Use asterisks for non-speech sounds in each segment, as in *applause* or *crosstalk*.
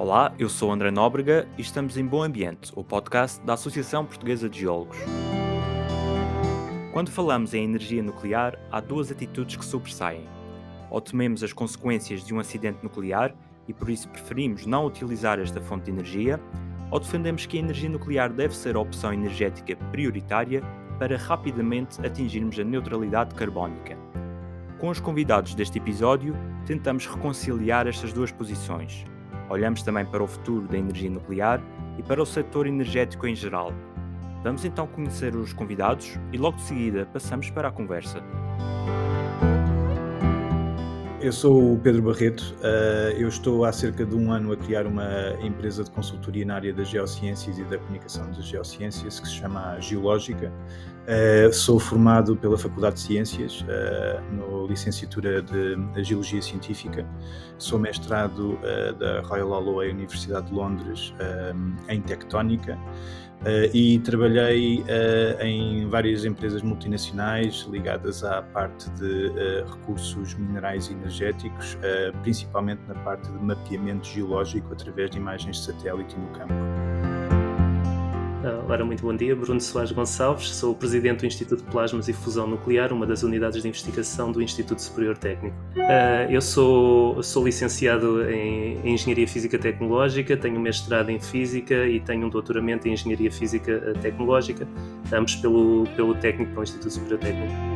Olá, eu sou André Nóbrega e estamos em Bom Ambiente, o podcast da Associação Portuguesa de Geólogos. Quando falamos em energia nuclear, há duas atitudes que sobressaem. Ou tememos as consequências de um acidente nuclear e por isso preferimos não utilizar esta fonte de energia, ou defendemos que a energia nuclear deve ser a opção energética prioritária para rapidamente atingirmos a neutralidade carbónica. Com os convidados deste episódio, tentamos reconciliar estas duas posições. Olhamos também para o futuro da energia nuclear e para o setor energético em geral. Vamos então conhecer os convidados e logo de seguida passamos para a conversa. Eu sou o Pedro Barreto, uh, eu estou há cerca de um ano a criar uma empresa de consultoria na área das geociências e da comunicação das geociências que se chama Geológica. Uh, sou formado pela Faculdade de Ciências, uh, no licenciatura de Geologia Científica. Sou mestrado da Royal Holloway Universidade de Londres em Tectónica. Uh, e trabalhei uh, em várias empresas multinacionais ligadas à parte de uh, recursos minerais e energéticos, principalmente na parte de mapeamento geológico através de imagens de satélite no campo. Ora, muito bom dia. Bruno Soares Gonçalves, sou o presidente do Instituto de Plasmas e Fusão Nuclear, uma das unidades de investigação do Instituto Superior Técnico. Uh, eu sou, sou licenciado em, Engenharia Física Tecnológica, tenho mestrado em Física e tenho um doutoramento em Engenharia Física Tecnológica, ambos pelo, pelo técnico, pelo Instituto Superior Técnico.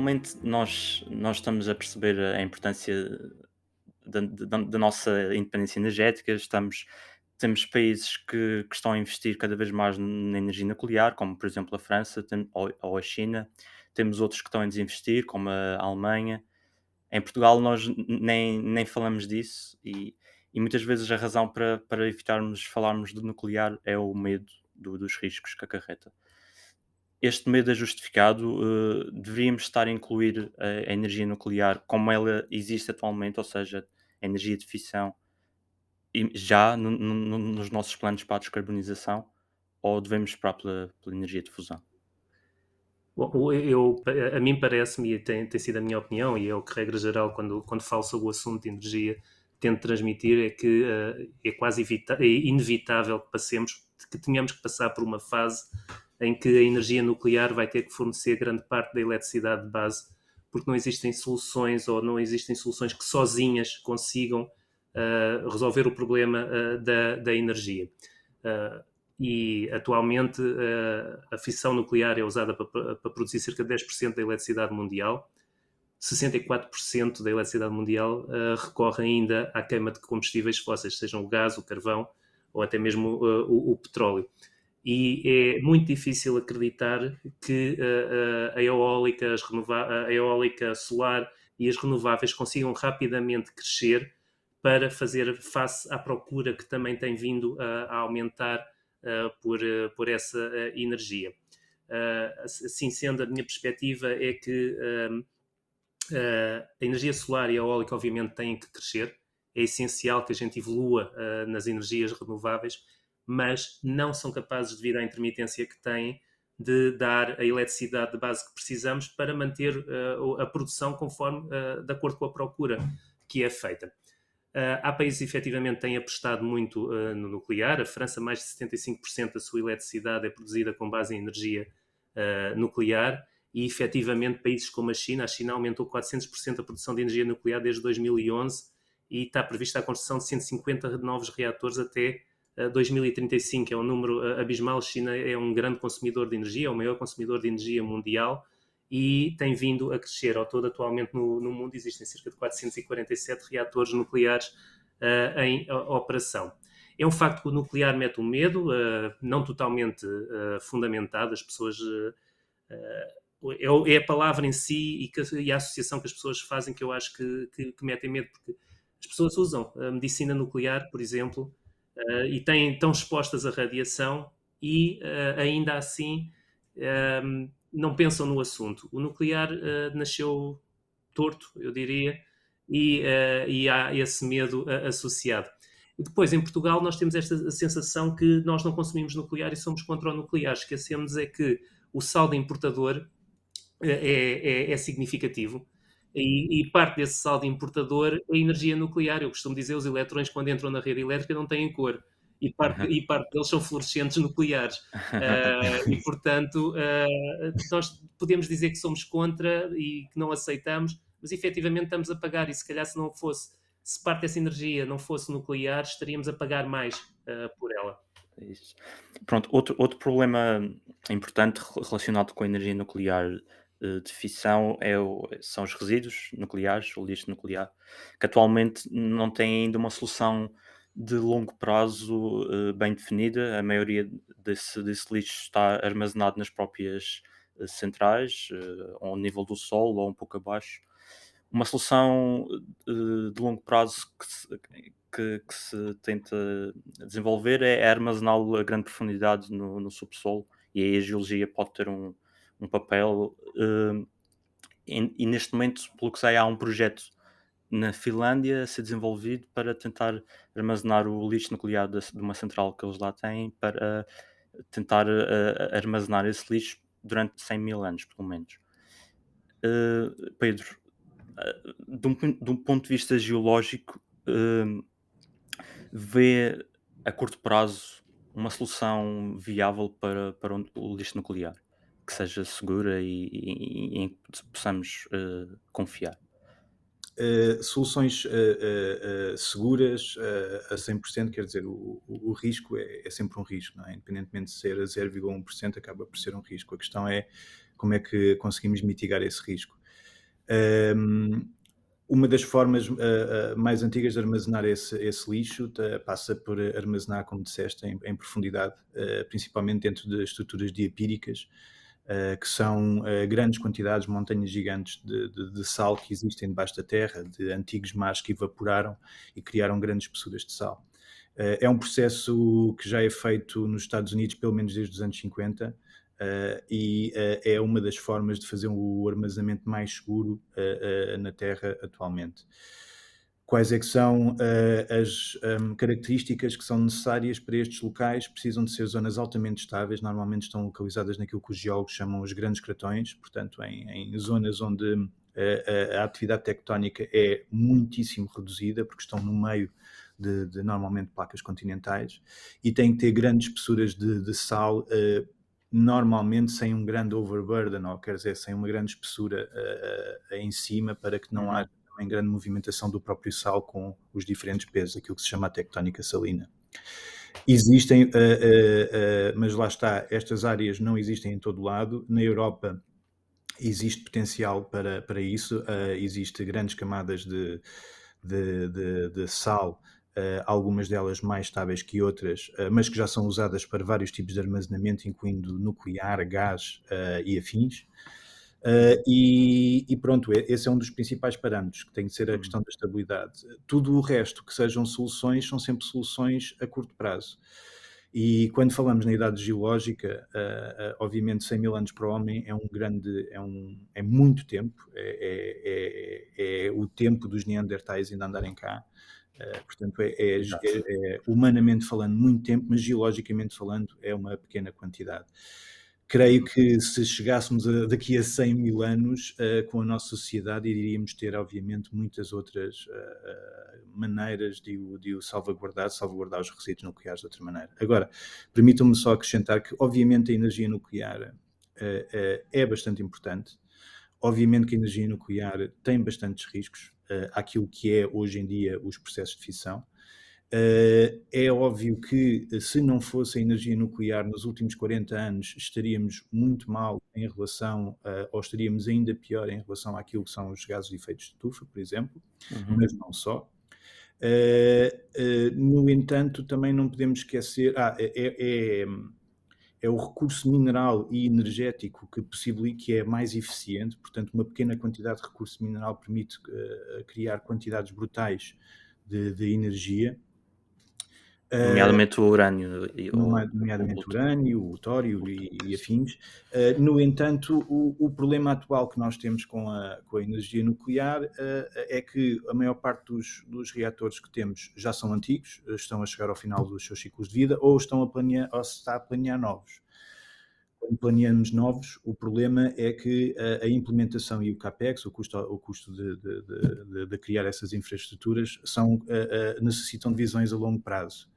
Atualmente nós, nós estamos a perceber a importância da, nossa independência energética, estamos, temos países que, que, estão a investir cada vez mais na energia nuclear, como por exemplo a França tem, ou, ou, a China, temos outros que estão a desinvestir, como a Alemanha. Em Portugal nós nem, nem falamos disso e, e muitas vezes a razão para, para evitarmos falarmos do nuclear é o medo do, dos riscos que acarreta este medo é justificado, uh, deveríamos estar a incluir a, a, energia nuclear como ela existe atualmente, ou seja, a energia de fissão, já no, no, nos nossos planos para a descarbonização, ou devemos esperar pela, pela energia de fusão? Bom, eu, a mim parece-me, e tem, tem sido a minha opinião, e é o que, regra geral, quando, quando falo sobre o assunto de energia, tento transmitir, é que uh, é quase é inevitável que passemos, que tenhamos que passar por uma fase em que a energia nuclear vai ter que fornecer grande parte da eletricidade de base, porque não existem soluções ou não existem soluções que sozinhas consigam uh, resolver o problema uh, da, da, energia. Uh, e atualmente a fissão nuclear é usada para, para produzir cerca de 10% da eletricidade mundial. 64% da eletricidade mundial recorre ainda à queima de combustíveis fósseis, sejam o gás, o carvão ou até mesmo o, o petróleo e é muito difícil acreditar que uh, a, eólica, a eólica solar e as renováveis consigam rapidamente crescer para fazer face à procura que também tem vindo a, aumentar uh, por, por essa energia. assim sendo, a minha perspectiva é que a energia solar e a eólica, obviamente, têm que crescer. É essencial que a gente evolua nas energias renováveis mas não são capazes, devido à intermitência que têm, de dar a eletricidade de base que precisamos para manter uh, a produção conforme, uh, de acordo com a procura que é feita. Uh, há países efetivamente que têm apostado muito no nuclear. A França, mais de 75% da sua eletricidade é produzida com base em energia nuclear e efetivamente países como a China, a China aumentou 400% a produção de energia nuclear desde 2011 e está prevista a construção de 150 novos reatores até 2035 é um número eh, abismal. A China é um grande consumidor de energia, é o maior consumidor de energia mundial e tem vindo a crescer. Ao todo, atualmente no, no mundo existem cerca de 447 reatores nucleares uh, em uh, operação. É um facto que o nuclear mete um medo, uh, não totalmente fundamentado, as pessoas. É, é, a palavra em si e, que, e, a associação que as pessoas fazem que eu acho que, que, que metem medo, porque as pessoas usam a medicina nuclear, por exemplo, uh, e têm, estão expostas à radiação e uh, ainda assim um, ehm, não pensam no assunto. O nuclear uh, nasceu torto, eu diria, e, e há esse medo associado. E depois, em Portugal, nós temos esta sensação que nós não consumimos nuclear e somos contra o nuclear. Esquecemos é que o saldo importador é, é, é significativo e, e, parte desse saldo importador é energia nuclear. Eu costumo dizer os eletrões, quando entram na rede elétrica, não têm cor. E parte, uhum. e parte deles são fluorescentes nucleares. Uh, *laughs* e, portanto, uh, nós podemos dizer que somos contra e que não aceitamos, mas efetivamente estamos a pagar. E se calhar, se não fosse, se parte dessa energia não fosse nuclear, estaríamos a pagar mais uh, por ela. Isso. Pronto, outro, outro problema importante relacionado com a energia nuclear de fissão é o, são os resíduos nucleares, o lixo nuclear, que atualmente não tem ainda uma solução de longo prazo uh, bem definida. A maioria desse, desse, lixo está armazenado nas próprias uh, centrais, uh, ao nível do solo ou um pouco abaixo. Uma solução de longo prazo que se, que, que se tenta desenvolver é armazená-lo a grande profundidade no, no subsolo, e aí a geologia pode ter um, um papel. Uh, e, e, neste momento, pelo que sei, há um projeto na Finlândia a ser desenvolvido para tentar armazenar o lixo nuclear de, de uma central que eles lá têm para uh, tentar uh, armazenar esse lixo durante 100 mil anos, pelo menos. Pedro, de um, de, um, ponto de vista geológico, vê a curto prazo uma solução viável para, para o lixo nuclear? Que seja segura e, em que possamos uh, confiar? Uh, soluções uh, seguras a 100%, quer dizer, o, o, o risco é, é, sempre um risco, não é? independentemente de ser a 0,1%, acaba por ser um risco. A questão é como é que conseguimos mitigar esse risco. Um, ehm, uma das formas uh, uh, mais antigas de armazenar esse, esse lixo uh, passa por armazenar, como disseste, em, em profundidade, principalmente dentro de estruturas diapíricas, uh, que são uh, grandes quantidades, montanhas gigantes de, de, de, sal que existem debaixo da terra, de antigos mares que evaporaram e criaram grandes espessuras de sal. Uh, é um processo que já é feito nos Estados Unidos pelo menos desde os anos 50 e é uma das formas de fazer o armazenamento mais seguro na terra atualmente quais é que são uh, as um, características que são necessárias para estes locais, precisam de ser zonas altamente estáveis, normalmente estão localizadas naquilo que os geólogos chamam os grandes cratões, portanto em, em zonas onde uh, a, atividade tectónica é muitíssimo reduzida, porque estão no meio de, de normalmente placas continentais, e têm que ter grandes espessuras de, de sal, uh, normalmente sem um grande overburden, ou quer dizer, sem uma grande espessura em cima, para que não uhum. haja em grande movimentação do próprio sal com os diferentes pesos, aquilo que se chama a tectónica salina. Existem, uh, uh, uh, mas lá está, estas áreas não existem em todo lado. Na Europa existe potencial para, para isso, existe grandes camadas de, de, de, de sal, algumas delas mais estáveis que outras, mas que já são usadas para vários tipos de armazenamento, incluindo nuclear, gás e afins. Uh, e, e, pronto, esse é um dos principais parâmetros que tem de ser a uhum. questão da estabilidade. Tudo o resto que sejam soluções são sempre soluções a curto prazo. E quando falamos na idade geológica, uh, uh, obviamente 100 mil anos para o homem é um grande, é, um, é muito tempo, é, é, é, é o tempo dos neandertais ainda andarem cá. portanto, é, é, é, humanamente falando muito tempo, mas geologicamente falando é uma pequena quantidade creio que se chegássemos a, daqui a 100 mil anos uh, com a nossa sociedade, iríamos ter, obviamente, muitas outras uh, maneiras de o, de o salvaguardar, salvaguardar os resíduos nucleares de outra maneira. Agora, permitam-me só acrescentar que, obviamente, a energia nuclear uh, é bastante importante. Obviamente que a energia nuclear tem bastantes riscos àquilo que é, hoje em dia, os processos de fissão. Uh, é óbvio que eh, se não fosse a energia nuclear nos últimos 40 anos, estaríamos muito mal em relação, uh, ou estaríamos ainda pior em relação àquilo que são os gases de efeito de estufa, por exemplo, uhum. mas não só. Uh, no entanto, também não podemos esquecer, ah, é, é, é, o recurso mineral e energético que, possibilita, que é mais eficiente, portanto, uma pequena quantidade de recurso mineral permite criar quantidades brutais de, de energia Nomeadamente o urânio. E, nomeadamente o urânio, o tório e, e afins. Uh, no entanto, o, o, problema atual que nós temos com a, com a energia nuclear uh, é que a maior parte dos, dos, reatores que temos já são antigos, estão a chegar ao final dos seus ciclos de vida ou estão a planear, ou se está a planear novos. Quando planeamos novos, o problema é que a, a implementação e o CAPEX, o custo, o custo de, de, de, de criar essas infraestruturas, são, uh, necessitam de visões a longo prazo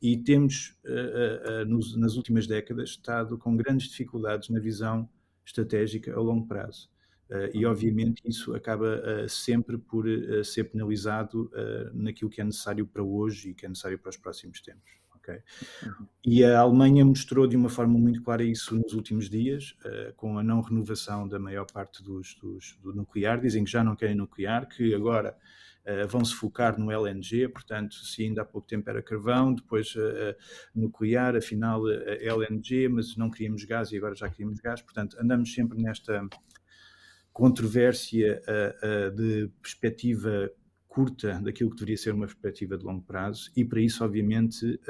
e temos, uh, uh, nos, nas últimas décadas, estado com grandes dificuldades na visão estratégica a longo prazo. Uh, e, obviamente, isso acaba sempre por ser penalizado naquilo que é necessário para hoje e que é necessário para os próximos tempos. Okay? Uhum. E a Alemanha mostrou de uma forma muito clara isso nos últimos dias, com a não renovação da maior parte dos, dos, do nuclear. Dizem que já não querem nuclear, que agora vão se focar no LNG, portanto, se ainda há pouco tempo era carvão, depois uh, nuclear, afinal LNG, mas não queríamos gás e agora já queríamos gás, portanto, andamos sempre nesta controvérsia de perspectiva curta daquilo que deveria ser uma perspectiva de longo prazo, e para isso, obviamente,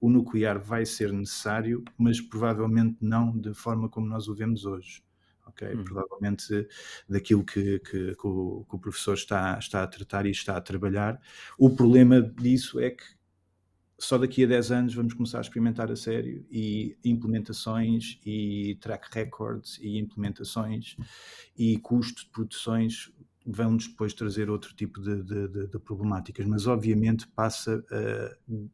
o nuclear vai ser necessário, mas provavelmente não de forma como nós o vemos hoje ok? Hum. Provavelmente daquilo que, que, que, o, que, o, professor está, está a tratar e está a trabalhar. O problema disso é que só daqui a 10 anos vamos começar a experimentar a sério e implementações e track records e implementações e custo de produções vão depois trazer outro tipo de, de, de, de problemáticas, mas obviamente passa uh,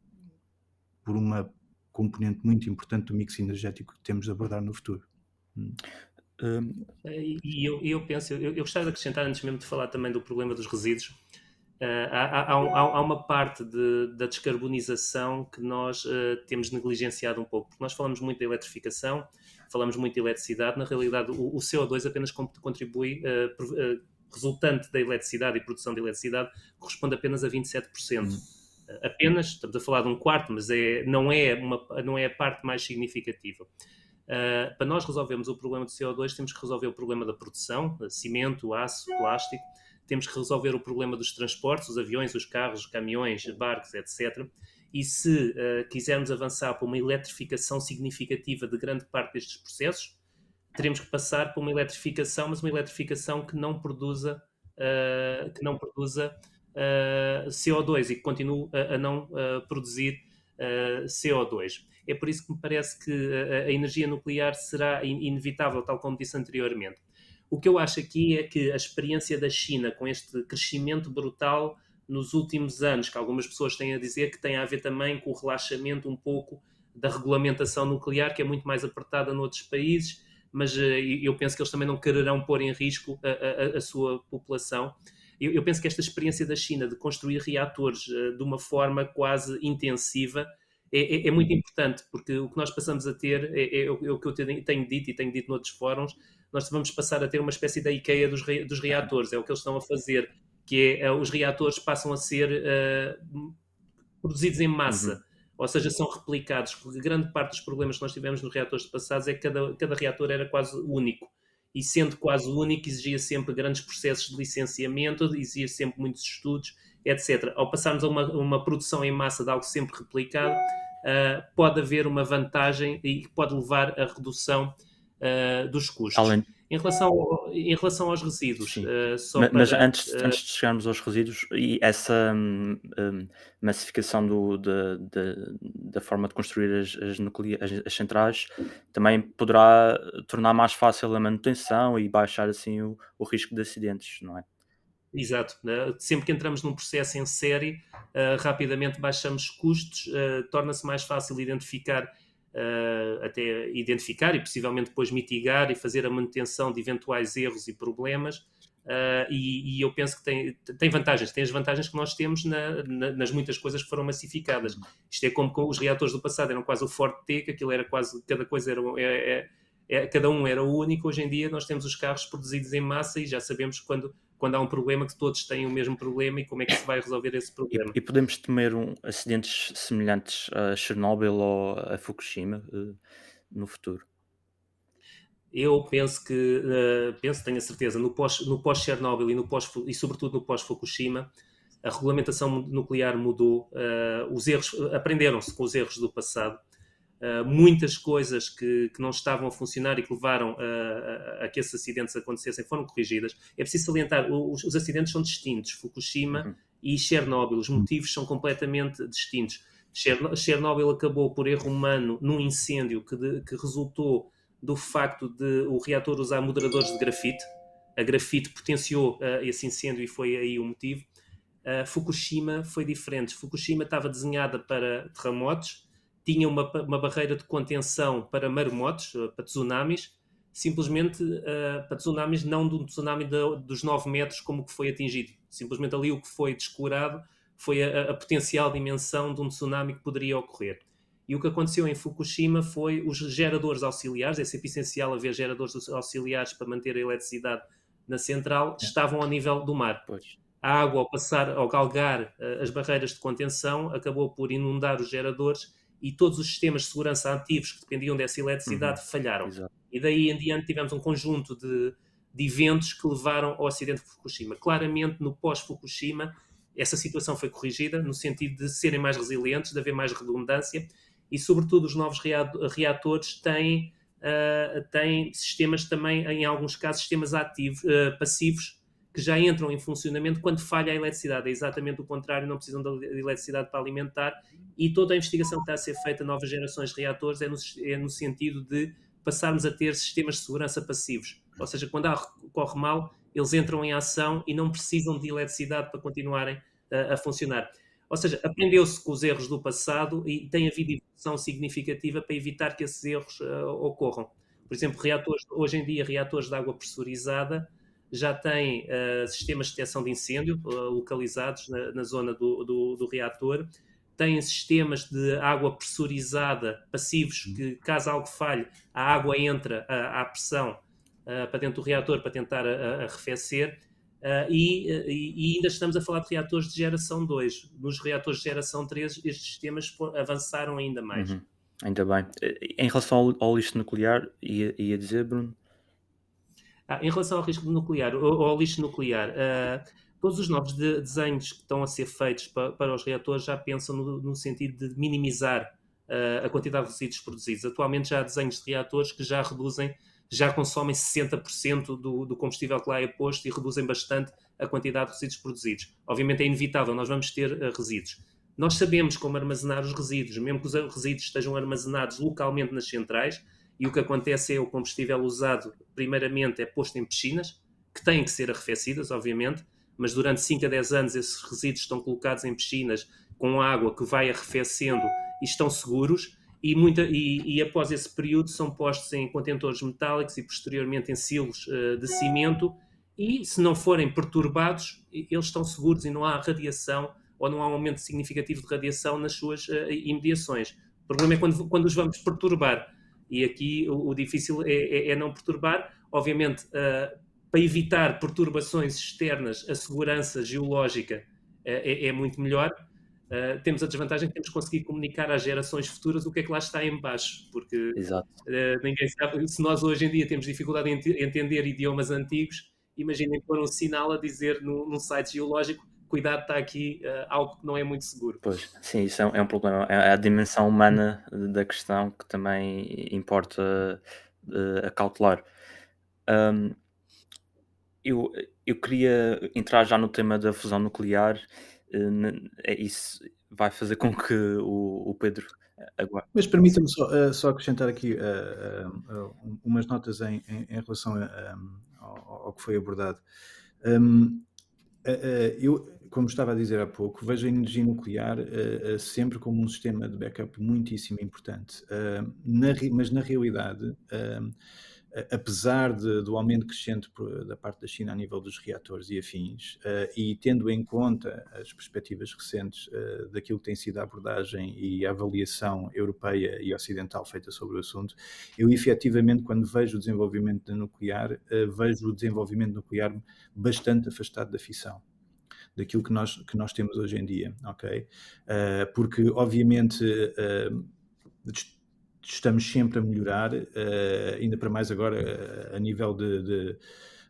por uma componente muito importante do mix energético que temos de abordar no futuro. Um... E eu, eu penso, eu, eu gostava de acrescentar, antes mesmo de falar também do problema dos resíduos, uh, há, há, há, uma parte de, da descarbonização que nós uh, temos negligenciado um pouco, porque nós falamos muito da eletrificação, falamos muito de eletricidade, na realidade o, o CO2 apenas contribui, uh, resultante da eletricidade e produção de eletricidade, corresponde apenas a 27%. Hum. Apenas, estamos a falar de um quarto, mas é, não, é uma, não é a parte mais significativa. Uh, para nós resolvermos o problema do CO2, temos que resolver o problema da produção, cimento, aço, plástico, temos que resolver o problema dos transportes, os aviões, os carros, os caminhões, barcos, etc. E se uh, quisermos avançar para uma eletrificação significativa de grande parte destes processos, teremos que passar para uma eletrificação, mas uma eletrificação que não produza, uh, que não produza CO2 e que continue a, a não produzir CO2. É por isso que me parece que a, energia nuclear será inevitável, tal como disse anteriormente. O que eu acho aqui é que a experiência da China com este crescimento brutal nos últimos anos, que algumas pessoas têm a dizer que tem a ver também com o relaxamento um pouco da regulamentação nuclear, que é muito mais apertada noutros países, mas uh, eu penso que eles também não quererão pôr em risco a, a, a sua população. Eu, eu, penso que esta experiência da China de construir reatores uh, de uma forma quase intensiva é, é, é, muito importante, porque o que nós passamos a ter é, é, é o que eu tenho dito e tenho dito noutros fóruns, nós vamos passar a ter uma espécie da IKEA dos, re, dos reatores, é o que eles estão a fazer, que é, os reatores passam a ser uh, produzidos em massa. Uhum. Ou seja, são replicados, porque grande parte dos problemas que nós tivemos nos reatores passados é que cada, cada reator era quase único. E sendo quase único, exigia sempre grandes processos de licenciamento, exigia sempre muitos estudos, etc. Ao passarmos a uma, uma produção em massa de algo sempre replicado, uh, pode haver uma vantagem e pode levar à redução uh, dos custos. Além... Em, relação ao, em relação aos resíduos, uh, mas, mas antes, antes de chegarmos aos resíduos, e essa um, um, massificação do, de, de, da forma de construir as, as, as, as, centrais também poderá tornar mais fácil a manutenção e baixar assim o, o risco de acidentes, não é? Exato. Né? Sempre que entramos num processo em série, uh, rapidamente baixamos custos, uh, torna-se mais fácil identificar, uh, até identificar e possivelmente depois mitigar e fazer a manutenção de eventuais erros e problemas. E, e, eu penso que tem, tem vantagens, tem as vantagens que nós temos na, na, nas muitas coisas que foram massificadas. Isto é como com os reatores do passado eram quase o Forte T, que aquilo era quase, cada coisa era, é, é, é, cada um era único. Hoje em dia nós temos os carros produzidos em massa e já sabemos quando quando há um problema que todos têm o mesmo problema e como é que se vai resolver esse problema. E, e podemos temer um, acidentes semelhantes a Chernobyl ou a Fukushima uh, no futuro? Eu penso que, uh, penso, tenho a certeza, no pós-Chernobyl no pós, e, no pós, e sobretudo no pós-Fukushima, a regulamentação nuclear mudou, uh, os erros aprenderam-se com os erros do passado. Uh, muitas coisas que, que, não estavam a funcionar e que levaram a, a, a, que esses acidentes acontecessem foram corrigidas. É preciso salientar, os, os acidentes são distintos, Fukushima uhum. e Chernobyl, os motivos são completamente distintos. Chernobyl acabou por erro humano num incêndio que, de, que resultou do facto de o reator usar moderadores de grafite. A grafite potenciou uh, esse incêndio e foi aí o motivo. Uh, Fukushima foi diferente. Fukushima estava desenhada para terremotos, tinha uma, uma barreira de contenção para maremotos, uh, para tsunamis, simplesmente uh, para tsunamis, não de um tsunami de, dos 9 metros como que foi atingido. Simplesmente ali o que foi descurado foi a, a, potencial dimensão de um tsunami que poderia ocorrer. E o que aconteceu em Fukushima foi os geradores auxiliares, é sempre essencial haver geradores auxiliares para manter a eletricidade na central, é. estavam ao nível do mar. Pois a água, ao passar, ao galgar uh, as barreiras de contenção, acabou por inundar os geradores e todos os sistemas de segurança ativos que dependiam dessa eletricidade uhum. falharam. Exato. E daí em diante tivemos um conjunto de, de eventos que levaram ao acidente de Fukushima. Claramente, no pós-Fukushima, essa situação foi corrigida no sentido de serem mais resilientes, de haver mais redundância e, sobretudo, os novos reatores têm, uh, têm sistemas também, em alguns casos, sistemas ativos, uh, passivos que já entram em funcionamento quando falha a eletricidade. É exatamente o contrário, não precisam de eletricidade para alimentar e toda a investigação que está a ser feita novas gerações de reatores é no, é no sentido de passarmos a ter sistemas de segurança passivos. Ou seja, quando há, corre mal, eles entram em ação e não precisam de eletricidade para continuarem a, a funcionar. Ou seja, aprendeu-se com os erros do passado e tem havido evolução significativa para evitar que esses erros uh, ocorram. Por exemplo, reatores, hoje em dia, reatores de água pressurizada já tem uh, sistemas de detecção de incêndio uh, localizados na, na zona do, do, do, reator, tem sistemas de água pressurizada passivos, uhum. que caso algo falhe, a água entra à, pressão uh, para dentro do reator para tentar arrefecer. E, e, ainda estamos a falar de reatores de geração 2. Nos reatores de geração 3, estes sistemas avançaram ainda mais. Uhum. Ainda bem. Em relação ao, ao lixo nuclear, ia, ia dizer, Bruno? Ah, em relação ao risco nuclear, ou ao lixo nuclear, uh, todos os novos de, desenhos que estão a ser feitos para, para os reatores já pensam no, no sentido de minimizar uh, a quantidade de resíduos produzidos. Atualmente já há desenhos de reatores que já reduzem, já consomem 60% do, do combustível que lá é posto e reduzem bastante a quantidade de resíduos produzidos. Obviamente é inevitável, nós vamos ter uh, resíduos. Nós sabemos como armazenar os resíduos, mesmo que os resíduos estejam armazenados localmente nas centrais, e o que acontece é o combustível usado, primeiramente, é posto em piscinas, que têm que ser arrefecidas, obviamente, mas durante 5 a 10 anos esses resíduos estão colocados em piscinas com água que vai arrefecendo e estão seguros. E, muita, e, e após esse período são postos em contentores metálicos e posteriormente em silos uh, de cimento. E se não forem perturbados, eles estão seguros e não há radiação ou não há um aumento significativo de radiação nas suas uh, imediações. O problema é quando, quando os vamos perturbar e aqui o, o difícil é, é, é, não perturbar. Obviamente, uh, para evitar perturbações externas, a segurança geológica uh, é, é, muito melhor. Uh, temos a desvantagem que temos que conseguir comunicar às gerações futuras o que é que lá está em baixo, porque ninguém sabe. Se nós hoje em dia temos dificuldade em entender idiomas antigos, imaginem pôr um sinal a dizer num, num site geológico cuidado, está aqui uh, algo que não é muito seguro. Pois, sim, isso é, é um problema. É a dimensão humana da questão que também importa uh, acautelar. Um, eu, eu queria entrar já no tema da fusão nuclear. Uh, isso vai fazer com que o, o Pedro Agora. Mas permita-me só, uh, só, acrescentar aqui uh, uh, umas notas em, em, em relação a, ao, ao, que foi abordado. Um, eu, como estava a dizer há pouco, vejo a energia nuclear uh, uh, sempre como um sistema de backup muitíssimo importante. Uh, na, mas, na realidade, apesar de, do aumento crescente da parte da China a nível dos reatores e afins, e tendo em conta as perspectivas recentes daquilo que tem sido a abordagem e a avaliação europeia e ocidental feita sobre o assunto, eu efetivamente, quando vejo o desenvolvimento da nuclear, vejo o desenvolvimento nuclear bastante afastado da fissão daquilo que nós, que nós temos hoje em dia, ok? Uh, porque, obviamente, uh, estamos sempre a melhorar, uh, ainda para mais agora a nível de, de,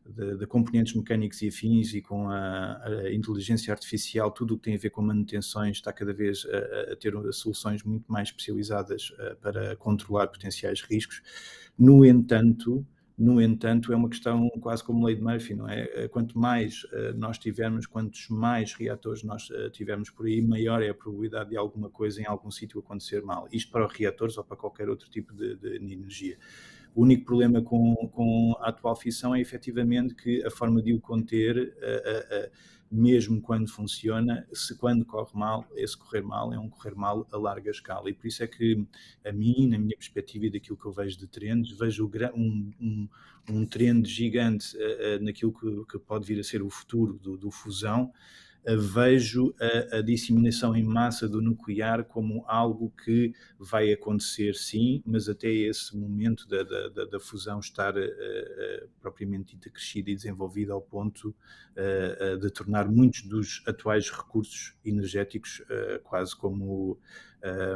de, de, componentes mecânicos e afins e com a, a, inteligência artificial, tudo o que tem a ver com manutenções está cada vez a, a ter soluções muito mais especializadas para controlar potenciais riscos. No entanto, no entanto, é uma questão quase como lei de Murphy, não é? Eh, quanto mais uh, nós tivermos, quantos mais reatores nós uh, tivermos por aí, maior é a probabilidade de alguma coisa em algum sítio acontecer mal. Isto para reatores ou para qualquer outro tipo de, de energia. O único problema com, com, a atual fissão é efetivamente que a forma de o conter uh, mesmo quando funciona, se quando corre mal, esse correr mal é um correr mal a larga escala. E por isso é que a mim, na minha perspectiva e daquilo que eu vejo de trends, vejo um, um, um trend gigante naquilo que, que, pode vir a ser o futuro do, do fusão, vejo a, a, disseminação em massa do nuclear como algo que vai acontecer sim, mas até esse momento da, da, da fusão estar uh, uh, propriamente dita crescida e desenvolvida ao ponto uh, de tornar muitos dos atuais recursos energéticos quase como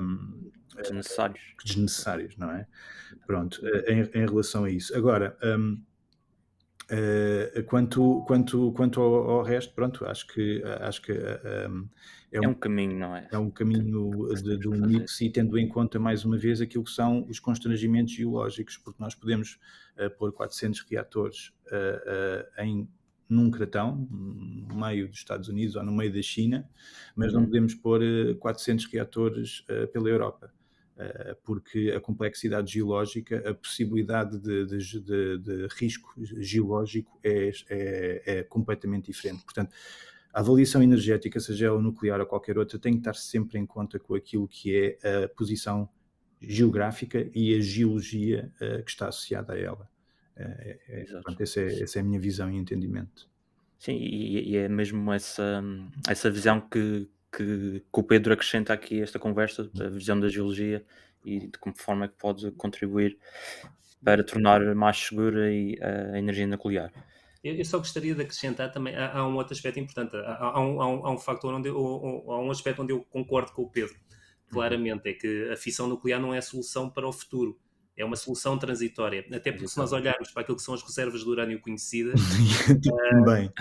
um, desnecessários. desnecessários, não é? Pronto, em, em relação a isso. Agora, um, Uh, quanto quanto, quanto ao, ao, resto, pronto, acho que, acho que uh, um, é, um, é, um, caminho, não é? É um caminho de, de um mix e tendo em conta mais uma vez aquilo que são os constrangimentos geológicos, porque nós podemos uh, pôr 400 reatores em num cratão, no meio dos Estados Unidos ou no meio da China, mas uhum. não podemos pôr 400 reatores pela Europa. Eh, porque a complexidade geológica, a possibilidade de, de, de, de risco geológico é, é, é, completamente diferente. Portanto, a avaliação energética, seja ela nuclear ou qualquer outra, tem que estar sempre em conta com aquilo que é a posição geográfica e a geologia uh, que está associada a ela. É, é, portanto, essa é, essa é a minha visão e entendimento. Sim, e, e, é mesmo essa, essa visão que, que, que o Pedro acrescenta aqui esta conversa, a visão da geologia e de como forma que pode contribuir para tornar mais segura a energia nuclear. Eu, só gostaria de acrescentar também, há, há um outro aspecto importante, há, há, um, há, um, onde eu, há um aspecto onde eu concordo com o Pedro, claramente, é que a fissão nuclear não é a solução para o futuro é uma solução transitória. Até porque se nós olharmos para aquilo que são as reservas de urânio conhecidas, *laughs* uh,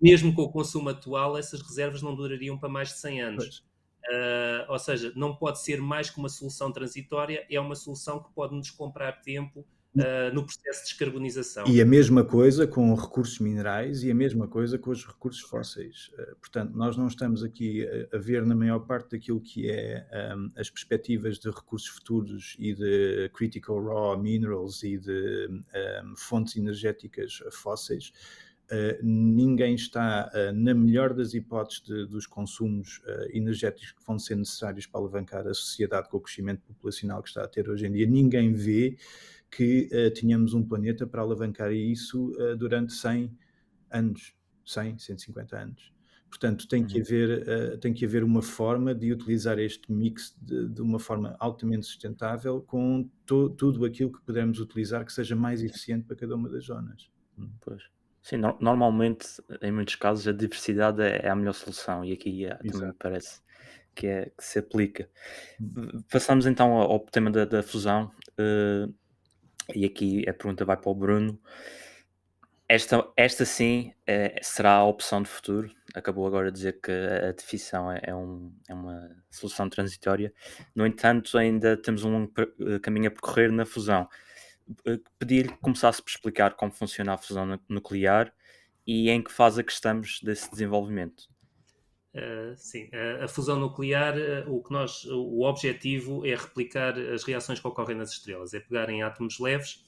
mesmo com o consumo atual, essas reservas não durariam para mais de 100 anos. Uh, ou seja, não pode ser mais que uma solução transitória, é uma solução que pode nos comprar tempo uh, no processo de descarbonização. E a mesma coisa com recursos minerais e a mesma coisa com os recursos fósseis. Uh, portanto, nós não estamos aqui a, a, ver na maior parte daquilo que é um, as perspectivas de recursos futuros e de critical raw minerals e de um, fontes energéticas fósseis. Uh, ninguém está, uh, na melhor das hipóteses, de, dos consumos uh, energéticos que vão ser necessários para alavancar a sociedade com o crescimento populacional que está a ter hoje em dia. Ninguém vê que uh, tínhamos um planeta para alavancar isso uh, durante 100 anos, 100, 150 anos. Portanto, tem que, uhum. haver, uh, tem que haver uma forma de utilizar este mix de, de uma forma altamente sustentável com to, tudo aquilo que pudermos utilizar que seja mais eficiente para cada uma das zonas. Hum. Pois. Sim, no, normalmente, em muitos casos, a diversidade é, é a melhor solução e aqui é, também me parece que, é, que se aplica. Hum. Passamos então ao, ao tema da, da fusão. Uh, e aqui a pergunta vai para o Bruno. Esta, esta sim é, será a opção de futuro. Acabou agora de dizer que a definição é, é, um, é uma solução transitória. No entanto, ainda temos um eh, caminho a percorrer na fusão. Eh, Pedi-lhe que começasse por explicar como funciona a fusão nuclear e em que fase é que estamos desse desenvolvimento. Uh, sim, uh, a fusão nuclear, uh, o que nós, o objetivo é replicar as reações que ocorrem nas estrelas, é pegar em átomos leves,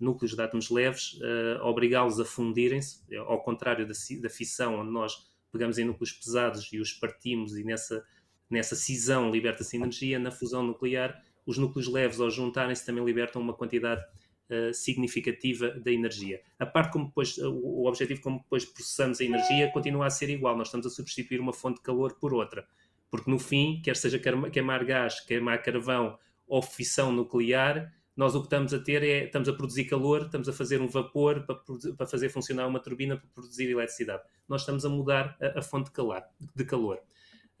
núcleos de átomos leves, obrigá-los a fundirem-se, ao contrário da, da fissão, onde nós pegamos em núcleos pesados e os partimos e nessa, nessa cisão liberta-se energia, na fusão nuclear, os núcleos leves ao juntarem-se também libertam uma quantidade uh, significativa da energia. A parte como depois, uh, o objetivo como depois processamos a energia continua a ser igual, nós estamos a substituir uma fonte de calor por outra, porque no fim, quer seja queimar gás, queimar carvão ou fissão nuclear, nós o que estamos a ter é, estamos a produzir calor, estamos a fazer um vapor para, para fazer funcionar uma turbina para produzir eletricidade. Nós estamos a mudar a, a fonte de calor. De calor.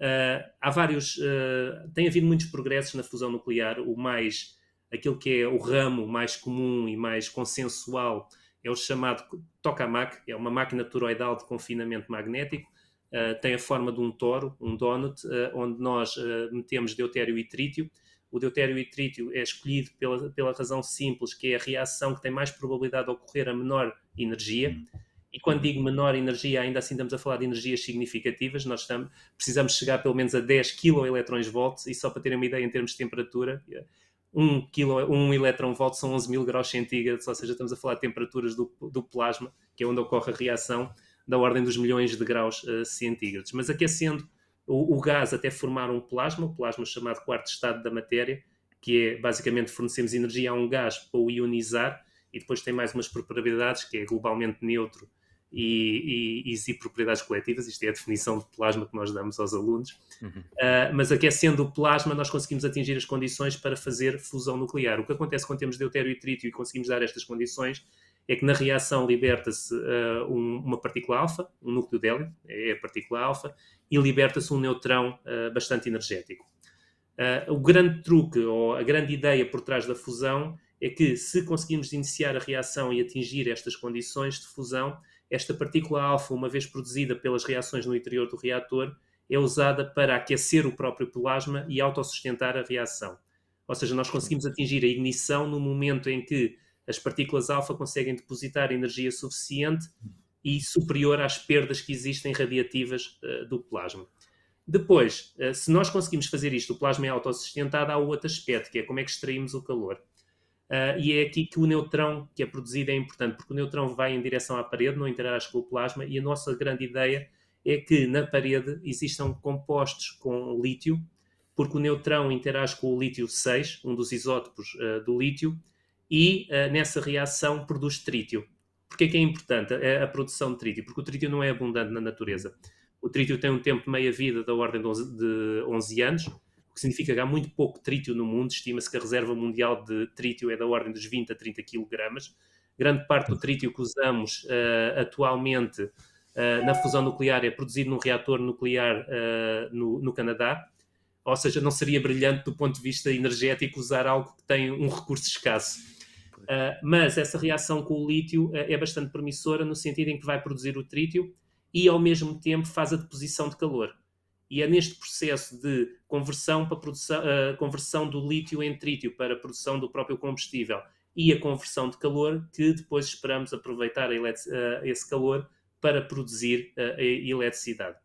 Uh, há vários, uh, tem havido muitos progressos na fusão nuclear, o mais aquilo que é o ramo mais comum e mais consensual é o chamado tokamak, é uma máquina toroidal de confinamento magnético, uh, tem a forma de um toro, um donut, uh, onde nós uh, metemos deutério e trítio. O deutério e trítio é escolhido pela, pela razão simples que é a reação que tem mais probabilidade de ocorrer a menor energia. Uhum. E quando digo menor energia, ainda assim estamos a falar de energias significativas. Nós estamos, precisamos chegar pelo menos a 10 kV, e só para terem uma ideia em termos de temperatura, 1, kilo, 1 eletron-volt são 11 mil graus centígrados, ou seja, estamos a falar de temperaturas do, do plasma, que é onde ocorre a reação, da ordem dos milhões de graus uh, centígrados. Mas aquecendo o, o, gás até formar um plasma, o plasma chamado quarto estado da matéria, que é basicamente fornecemos energia a um gás para o ionizar, e depois tem mais umas propriedades, que é globalmente neutro e, e, propriedades coletivas, isto é a definição de plasma que nós damos aos alunos, uhum. uh, mas aquecendo o plasma nós conseguimos atingir as condições para fazer fusão nuclear. O que acontece quando temos deutério e trítio e conseguimos dar estas condições é que na reação liberta-se uh, um, uma partícula alfa, um núcleo de hélio, é a partícula alfa, e liberta-se um neutrão uh, bastante energético. o grande truque, ou a grande ideia por trás da fusão, é que se conseguimos iniciar a reação e atingir estas condições de fusão, esta partícula alfa, uma vez produzida pelas reações no interior do reator, é usada para aquecer o próprio plasma e autossustentar a reação. Ou seja, nós conseguimos atingir a ignição no momento em que as partículas alfa conseguem depositar energia suficiente e superior às perdas que existem radiativas uh, do plasma. Depois, uh, se nós conseguimos fazer isto, o plasma é autossustentado, há outro aspecto, que é como é que extraímos o calor. Uh, e é aqui que o neutrão que é produzido é importante, porque o neutrão vai em direção à parede, não interage com o plasma, e a nossa grande ideia é que na parede existam compostos com lítio, porque o neutrão interage com o lítio 6, um dos isótopos uh, do lítio, e uh, nessa reação produz trítio. Porquê que é importante a, a, produção de trítio? Porque o trítio não é abundante na natureza. O trítio tem um tempo de meia-vida da ordem de 11, de 11 anos, que significa que há muito pouco trítio no mundo. Estima-se que a reserva mundial de trítio é da ordem dos 20 a 30 kg. Grande parte do trítio que usamos uh, atualmente uh, na fusão nuclear é produzido num reator nuclear uh, no, no, Canadá. Ou seja, não seria brilhante do ponto de vista energético usar algo que tem um recurso escasso. mas essa reação com o lítio é bastante promissora no sentido em que vai produzir o trítio e, ao mesmo tempo, faz a deposição de calor e é neste processo de conversão, para produção, uh, conversão do lítio em trítio para a produção do próprio combustível e a conversão de calor que depois esperamos aproveitar uh, esse calor para produzir uh, a eletricidade.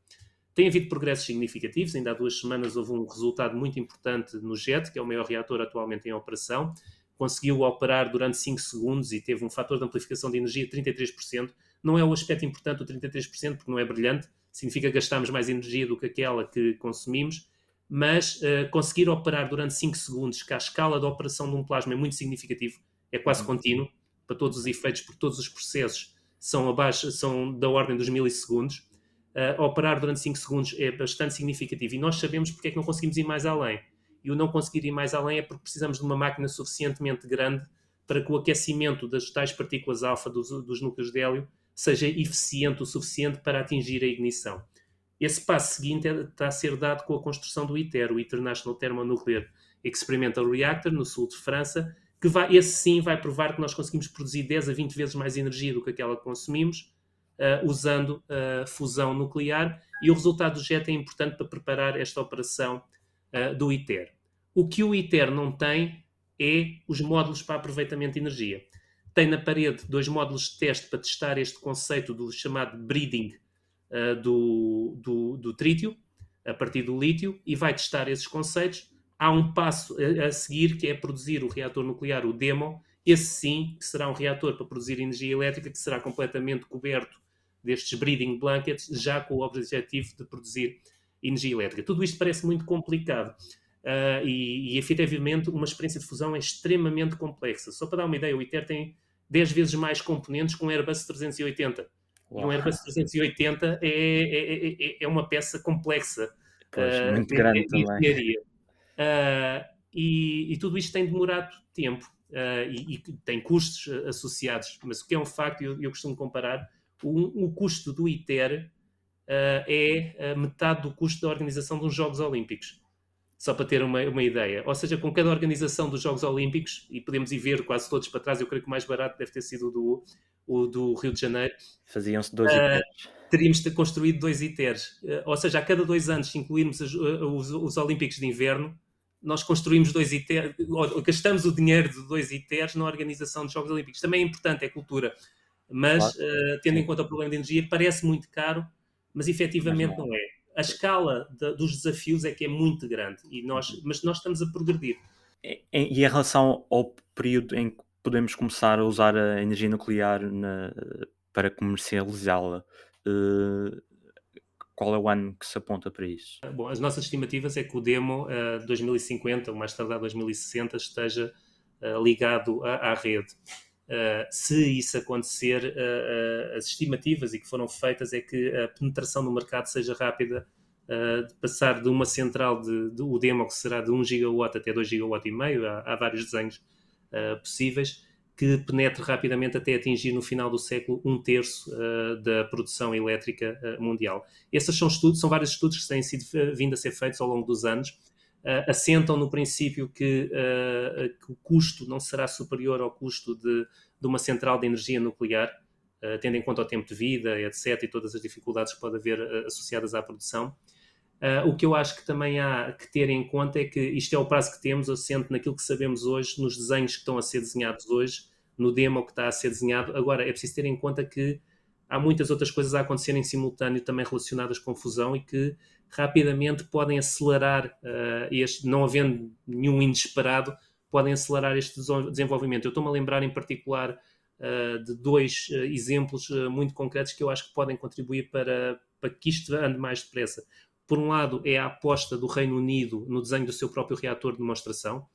Tem havido progressos significativos, ainda há duas semanas houve um resultado muito importante no JET, que é o maior reator atualmente em operação, conseguiu operar durante 5 segundos e teve um fator de amplificação de energia de 33%. Não é o aspecto importante o 33%, porque não é brilhante, significa que gastamos mais energia do que aquela que consumimos, mas uh, conseguir operar durante 5 segundos, que a escala de operação de um plasma é muito significativo, é quase uhum. contínuo, para todos os efeitos, porque todos os processos são, abaixo, são da ordem dos milissegundos. Uh, operar durante 5 segundos é bastante significativo e nós sabemos porque é que não conseguimos ir mais além. E o não conseguir ir mais além é porque precisamos de uma máquina suficientemente grande para que o aquecimento das tais partículas alfa dos, dos núcleos de hélio seja eficiente o suficiente para atingir a ignição. Esse passo seguinte é, está a ser dado com a construção do ITER, o International Thermonuclear Experimental Reactor, no sul de França, que vai, esse sim vai provar que nós conseguimos produzir 10 a 20 vezes mais energia do que aquela que consumimos, uh, usando uh, fusão nuclear, e o resultado do JET é importante para preparar esta operação uh, do ITER. O que o ITER não tem é os módulos para aproveitamento de energia tem na parede dois módulos de teste para testar este conceito do chamado breeding uh, do, do, do, trítio, a partir do lítio, e vai testar esses conceitos. Há um passo a, a, seguir que é produzir o reator nuclear, o DEMO. Esse sim, que será um reator para produzir energia elétrica, que será completamente coberto destes breeding blankets, já com o objetivo de produzir energia elétrica. Tudo isto parece muito complicado. Uh, e, e, efetivamente, uma experiência de fusão é extremamente complexa. Só para dar uma ideia, o ITER tem 10 vezes mais componentes que um Airbus 380. Uau. E um Airbus 380 é, é, é, é uma peça complexa. Pois, uh, muito grande também. Uh, e, e, tudo isto tem demorado tempo uh, e, e, tem custos associados. Mas o que é um facto, eu, eu costumo comparar, o, o custo do ITER é metade do custo da organização de uns Jogos Olímpicos só para ter uma, uma ideia. Ou seja, com cada organização dos Jogos Olímpicos, e podemos ir ver quase todos para trás, eu creio que o mais barato deve ter sido o do, o do Rio de Janeiro. Faziam-se dois uh, ITERs. Teríamos construído dois ITERs. Uh, ou seja, a cada dois anos, se incluirmos os, os, os Olímpicos de Inverno, nós construímos dois ITERs, gastamos o dinheiro de dois ITERs na organização dos Jogos Olímpicos. Também é importante, é cultura. Mas, claro. uh, tendo em conta o problema de energia, parece muito caro, mas efetivamente mas não. não. é. A escala de, dos desafios é que é muito grande, e nós, uhum. mas nós estamos a progredir. E em relação ao período em que podemos começar a usar a energia nuclear na, para comercializá-la, uh, qual é o ano que se aponta para isso? Bom, as nossas estimativas é que o demo uh, 2050, ou mais tardar 2060, esteja uh, ligado à, à rede. Uh, se isso acontecer, uh, uh, as estimativas e que foram feitas é que a penetração no mercado seja rápida, de passar de uma central de, de, o demo que será de 1 gigawatt até 2 gigawatt e meio, há, há vários desenhos possíveis, que penetre rapidamente até atingir no final do século um terço da produção elétrica mundial. Esses são estudos, são vários estudos que têm sido vindo a ser feitos ao longo dos anos uh, assentam no princípio que, uh, que, o custo não será superior ao custo de, de uma central de energia nuclear, uh, tendo em conta o tempo de vida, etc., e todas as dificuldades que pode haver associadas à produção. o que eu acho que também há que ter em conta é que isto é o prazo que temos, assente naquilo que sabemos hoje, nos desenhos que estão a ser desenhados hoje, no demo que está a ser desenhado. Agora, é preciso ter em conta que há muitas outras coisas a acontecer em simultâneo também relacionadas com fusão e que rapidamente podem acelerar uh, este, não havendo nenhum inesperado, podem acelerar este desenvolvimento. Eu estou-me a lembrar em particular uh, de dois uh, exemplos muito concretos que eu acho que podem contribuir para, para que isto ande mais depressa. Por um lado, é a aposta do Reino Unido no desenho do seu próprio reator de demonstração.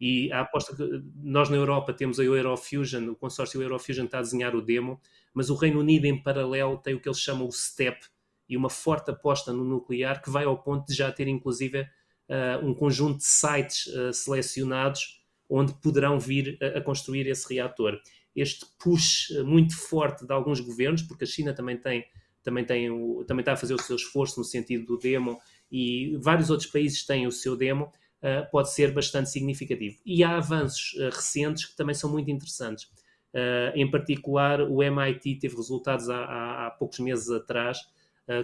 E a aposta que nós na Europa temos a Eurofusion, o consórcio Eurofusion está a desenhar o demo, mas o Reino Unido em paralelo tem o que eles chamam o STEP, e uma forte aposta no nuclear que vai ao ponto de já ter inclusive uh, um conjunto de sites uh, selecionados onde poderão vir a, a, construir esse reator. Este push uh, muito forte de alguns governos, porque a China também tem também tem o, também está a fazer o seu esforço no sentido do demo e vários outros países têm o seu demo, pode ser bastante significativo. E há avanços recentes que também são muito interessantes. Uh, em particular, o MIT teve resultados há, há, há poucos meses atrás uh,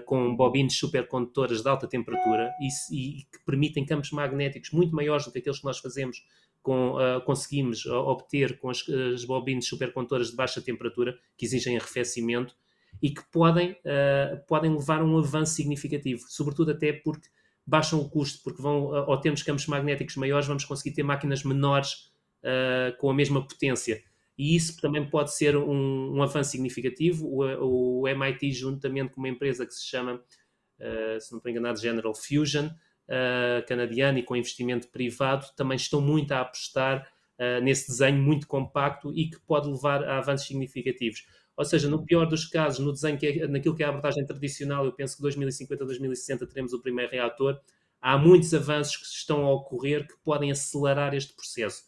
com bobines supercondutoras de alta temperatura e, e, que permitem campos magnéticos muito maiores do que aqueles que nós fazemos com, uh, conseguimos obter com as, as bobines supercondutoras de baixa temperatura, que exigem arrefecimento e que podem, uh, podem levar a um avanço significativo, sobretudo até porque baixam o custo, porque vão, ao termos campos magnéticos maiores, vamos conseguir ter máquinas menores uh, com a mesma potência e isso também pode ser um, um avanço significativo. O, o, MIT, juntamente com uma empresa que se chama, uh, se não estou enganado, General Fusion, uh, canadiana e com investimento privado, também estão muito a apostar uh, nesse desenho muito compacto e que pode levar a avanços significativos. Ou seja, no pior dos casos, no desenho que é, naquilo que é a abordagem tradicional, eu penso que 2050, 2060 teremos o primeiro reator. Há muitos avanços que estão a ocorrer que podem acelerar este processo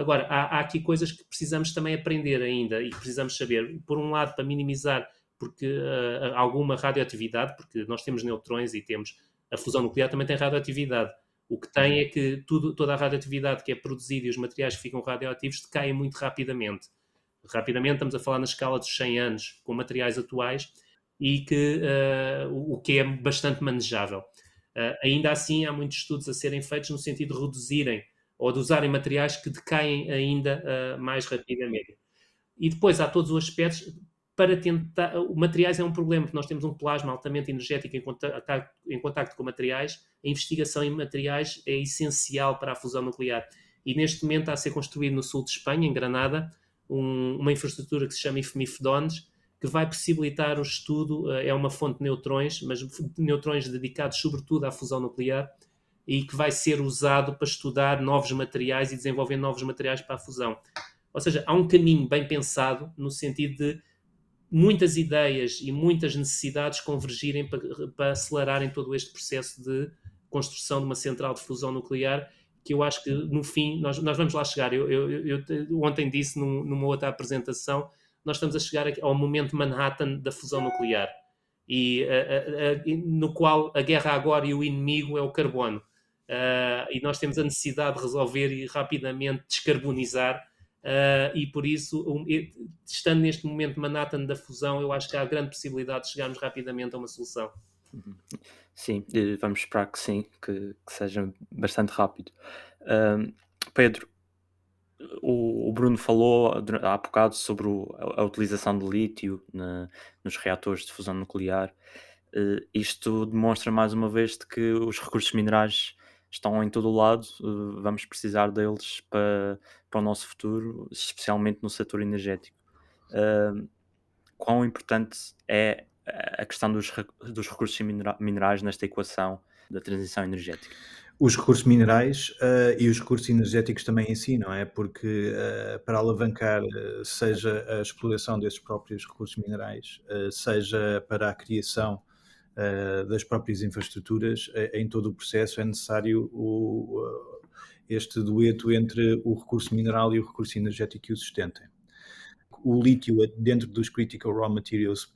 Agora, há, há, aqui coisas que precisamos também aprender ainda e precisamos saber. Por um lado, para minimizar porque uh, alguma radioatividade, porque nós temos neutrões e temos a fusão nuclear também tem radioatividade. O que tem é que tudo, toda a radioatividade que é produzida e os materiais que ficam radioativos decaem muito rapidamente. Rapidamente, estamos a falar na escala dos 100 anos, com materiais atuais, e que, uh, o que é bastante manejável. Uh, ainda assim, há muitos estudos a serem feitos no sentido de reduzirem ou de usarem materiais que decaem ainda uh, mais rapidamente. E depois há todos os aspectos para tentar. O materiais é um problema, porque nós temos um plasma altamente energético em contacto, em contacto com materiais. A investigação em materiais é essencial para a fusão nuclear. E neste momento está a ser construído no sul de Espanha, em Granada, um, uma infraestrutura que se chama IFMIFDONES, que vai possibilitar o estudo, uh, é uma fonte de neutrões, mas neutrões dedicados sobretudo à fusão nuclear, e que vai ser usado para estudar novos materiais e desenvolver novos materiais para a fusão. Ou seja, há um caminho bem pensado no sentido de muitas ideias e muitas necessidades convergirem para, para acelerarem todo este processo de construção de uma central de fusão nuclear que eu acho que no fim nós, nós vamos lá chegar. Eu, eu, eu, ontem disse num, numa outra apresentação, nós estamos a chegar ao momento Manhattan da fusão nuclear e a, a, a, no qual a guerra agora e o inimigo é o carbono uh, e nós temos a necessidade de resolver e rapidamente descarbonizar Uh, e por isso, um, estando neste momento Manhattan da fusão, eu acho que há grande possibilidade de chegarmos rapidamente a uma solução. Sim, vamos esperar que sim, que, que seja bastante rápido. Uh, Pedro, o, o, Bruno falou há bocado sobre o, a, utilização de lítio na, nos reatores de fusão nuclear. Uh, isto demonstra mais uma vez que os recursos minerais estão em todo o lado, uh, vamos precisar deles para, para o nosso futuro, especialmente no setor energético. Uh, quão importante é a questão dos, dos recursos minerais nesta equação da transição energética? Os recursos minerais uh, e os recursos energéticos também em si, não é? Porque uh, para alavancar, seja a exploração desses próprios recursos minerais, seja para a criação das próprias infraestruturas, em todo o processo é necessário o, este dueto entre o recurso mineral e o recurso energético que o sustentem. O lítio, dentro dos critical raw materials,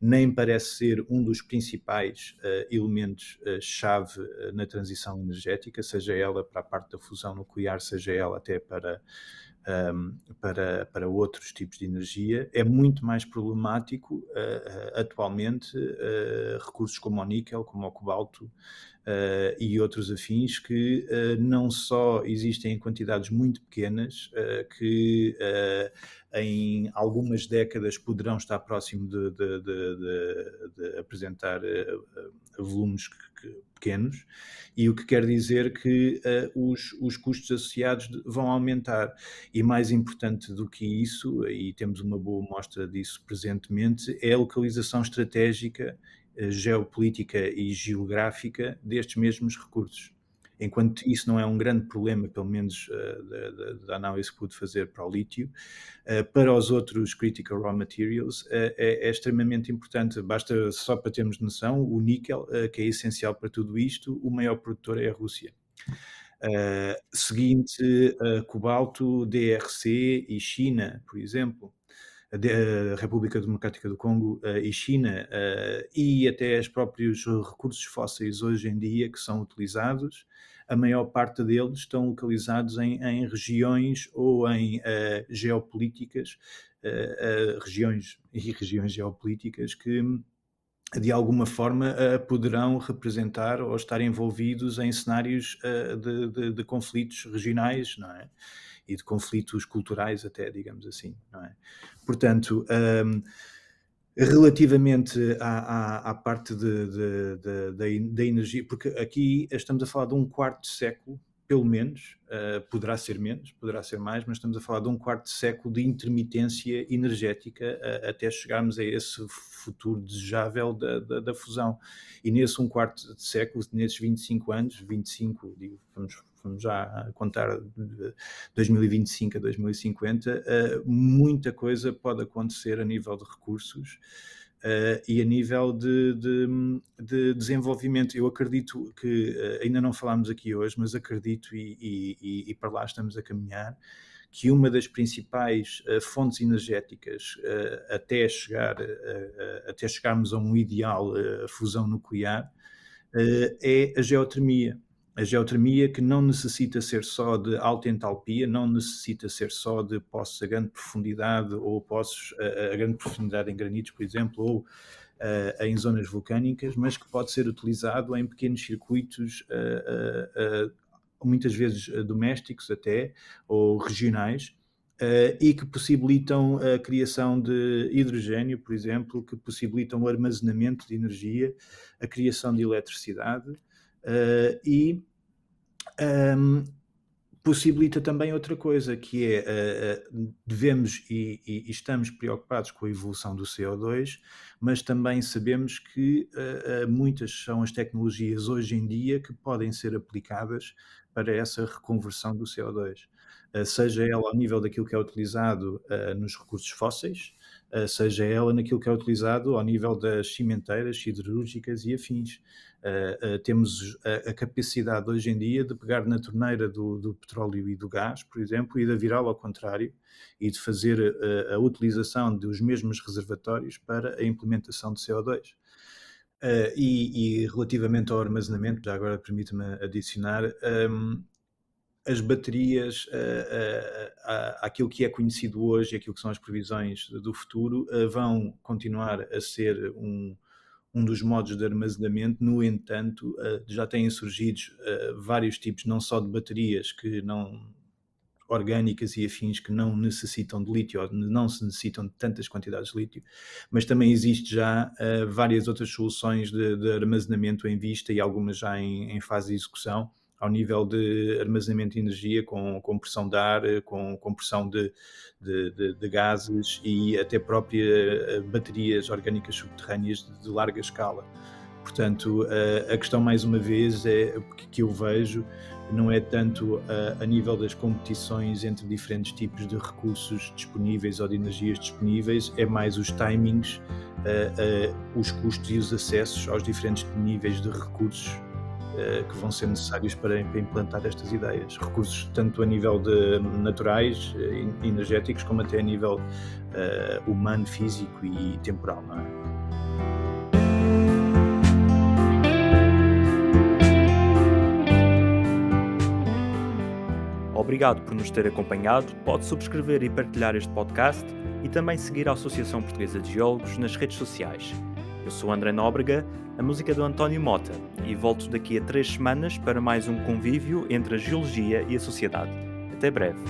nem parece ser um dos principais uh, elementos-chave uh, na transição energética, seja ela para a parte da fusão nuclear, seja ela até para, um, para, para outros tipos de energia. É muito mais problemático atualmente recursos como o níquel, como o cobalto, Uh, e outros afins que uh, não só existem em quantidades muito pequenas, uh, que em algumas décadas poderão estar próximo de, de, de, de apresentar volumes que, que, pequenos, e o que quer dizer que os, os custos associados vão aumentar. E mais importante do que isso, e temos uma boa mostra disso presentemente, é a localização estratégica eh, geopolítica e geográfica destes mesmos recursos. Enquanto isso não é um grande problema, pelo menos uh, da, da, da, análise que pude fazer para o lítio, uh, para os outros critical raw materials uh, é, é, extremamente importante. Basta só para termos noção, o níquel, que é essencial para tudo isto, o maior produtor é a Rússia. seguinte, cobalto, DRC e China, por exemplo a República Democrática do Congo e China, e até os próprios recursos fósseis hoje em dia que são utilizados, a maior parte deles estão localizados em, em regiões ou em geopolíticas, regiões *laughs* e regiões geopolíticas que de alguma forma poderão representar ou estar envolvidos em cenários de, de, de, conflitos regionais, não é? E de conflitos culturais até, digamos assim, é? Portanto, um, relativamente à, à, à parte da energia, porque aqui estamos a falar de um quarto de século pelo menos, uh, poderá ser menos, poderá ser mais, mas estamos a falar de um quarto de século de intermitência energética uh, até chegarmos a esse futuro desejável da, da, da, fusão. E nesse um quarto de século, nesses 25 anos, 25, digo, vamos, vamos já contar de 2025 a 2050, uh, eh, muita coisa pode acontecer a nível de recursos. Uh, e a nível de, de, de, desenvolvimento. Eu acredito que, uh, ainda não falámos aqui hoje, mas acredito e, e, e, para lá estamos a caminhar, que uma das principais uh, fontes energéticas até, chegar, até chegarmos a um ideal fusão nuclear é a geotermia a geotermia que não necessita ser só de alta entalpia, não necessita ser só de poços a grande profundidade ou poços a, a grande profundidade em granitos, por exemplo, ou uh, em zonas vulcânicas, mas que pode ser utilizado em pequenos circuitos, uh, uh, muitas vezes domésticos até, ou regionais, e que possibilitam a criação de hidrogênio, por exemplo, que possibilitam o armazenamento de energia, a criação de eletricidade, Uh, e um, possibilita também outra coisa, que é uh, devemos e, e, estamos preocupados com a evolução do CO2, mas também sabemos que uh, muitas são as tecnologias hoje em dia que podem ser aplicadas para essa reconversão do CO2, seja ela ao nível daquilo que é utilizado nos recursos fósseis, seja ela naquilo que é utilizado ao nível das cimenteiras siderúrgicas e afins. Uh, temos a, a, capacidade hoje em dia de pegar na torneira do, do petróleo e do gás, por exemplo, e de virá-lo ao contrário e de fazer uh, a utilização dos mesmos reservatórios para a implementação de CO2. E, e, relativamente ao armazenamento, já agora permita-me adicionar, um, as baterias, aquilo que é conhecido hoje, aquilo que são as previsões do futuro, vão continuar a ser um, um dos modos de armazenamento, no entanto, já têm surgido vários tipos, não só de baterias que não orgânicas e afins que não necessitam de lítio, ou não se necessitam de tantas quantidades de lítio, mas também existe já uh, várias outras soluções de, de, armazenamento em vista e algumas já em, em, fase de execução, ao nível de armazenamento de energia com compressão de ar, com compressão de, de, de gases e até própria eh, baterias orgânicas subterrâneas de, larga escala. Portanto, uh, a questão mais uma vez é que eu vejo não é tanto a, a, nível das competições entre diferentes tipos de recursos disponíveis ou de energias disponíveis, é mais os timings, uh, uh, os custos e os acessos aos diferentes níveis de recursos que vão ser necessários para, implantar estas ideias. Recursos tanto a nível de naturais, energéticos, como até a nível humano, físico e temporal, não é? Obrigado por nos ter acompanhado. Pode subscrever e partilhar este podcast e também seguir a Associação Portuguesa de Geólogos nas redes sociais. Eu sou André Nóbrega, a música é do António Mota, e volto daqui a três semanas para mais um convívio entre a geologia e a sociedade. Até breve.